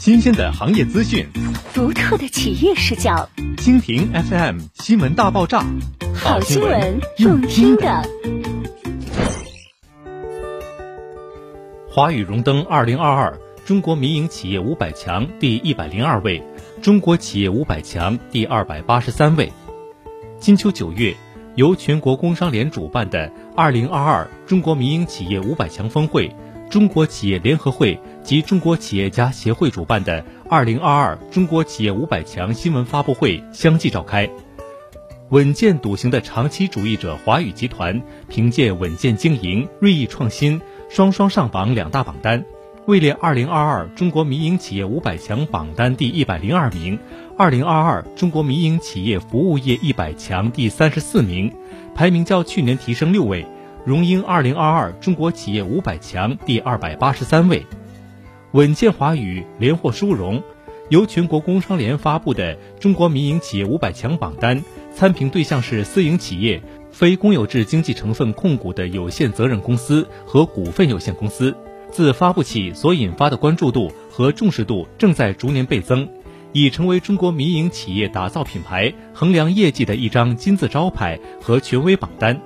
新鲜的行业资讯，独特的企业视角。蜻蜓 FM 新闻大爆炸，好新闻，用听的。华宇荣登二零二二中国民营企业五百强第一百零二位，中国企业五百强第二百八十三位。金秋九月，由全国工商联主办的二零二二中国民营企业五百强峰会。中国企业联合会及中国企业家协会主办的二零二二中国企业五百强新闻发布会相继召开。稳健笃行的长期主义者华宇集团凭借稳健经营、锐意创新，双双上榜两大榜单，位列二零二二中国民营企业五百强榜单第一百零二名，二零二二中国民营企业服务业一百强第三十四名，排名较去年提升六位。荣膺二零二二中国企业五百强第二百八十三位，稳健华宇连获殊荣。由全国工商联发布的中国民营企业五百强榜单，参评对象是私营企业、非公有制经济成分控股的有限责任公司和股份有限公司。自发布起所引发的关注度和重视度正在逐年倍增，已成为中国民营企业打造品牌、衡量业绩的一张金字招牌和权威榜单。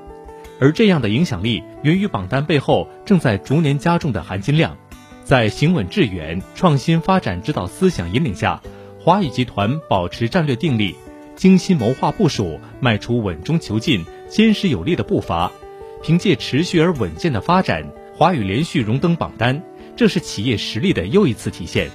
而这样的影响力源于榜单背后正在逐年加重的含金量，在行稳致远、创新发展指导思想引领下，华宇集团保持战略定力，精心谋划部署，迈出稳中求进、坚实有力的步伐。凭借持续而稳健的发展，华宇连续荣登榜单，这是企业实力的又一次体现。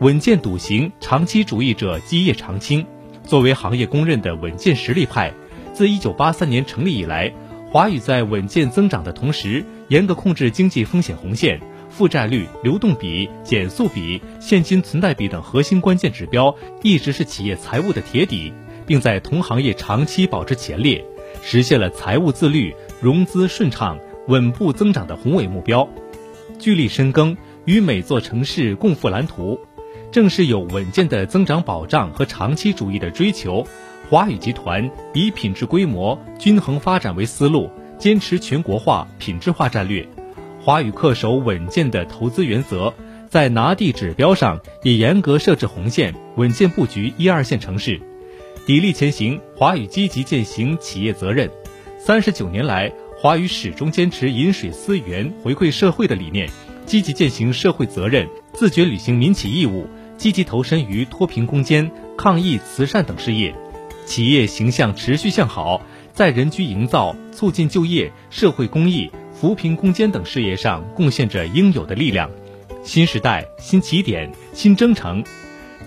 稳健笃行、长期主义者基业长青，作为行业公认的稳健实力派，自1983年成立以来。华宇在稳健增长的同时，严格控制经济风险红线，负债率、流动比、减速比、现金存贷比等核心关键指标一直是企业财务的铁底，并在同行业长期保持前列，实现了财务自律、融资顺畅、稳步增长的宏伟目标。聚力深耕，与每座城市共赴蓝图，正是有稳健的增长保障和长期主义的追求。华宇集团以品质规模均衡发展为思路，坚持全国化、品质化战略。华宇恪守稳健的投资原则，在拿地指标上也严格设置红线，稳健布局一二线城市。砥砺前行，华宇积极践行企业责任。三十九年来，华宇始终坚持饮水思源、回馈社会的理念，积极践行社会责任，自觉履行民企义务，积极投身于脱贫攻坚、抗疫慈善等事业。企业形象持续向好，在人居营造、促进就业、社会公益、扶贫攻坚等事业上贡献着应有的力量。新时代、新起点、新征程，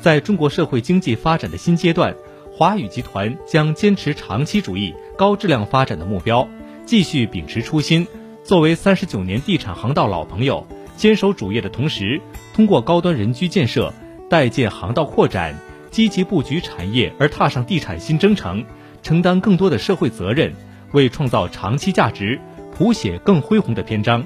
在中国社会经济发展的新阶段，华宇集团将坚持长期主义、高质量发展的目标，继续秉持初心。作为三十九年地产航道老朋友，坚守主业的同时，通过高端人居建设、代建航道扩展。积极布局产业而踏上地产新征程，承担更多的社会责任，为创造长期价值谱写更恢宏的篇章。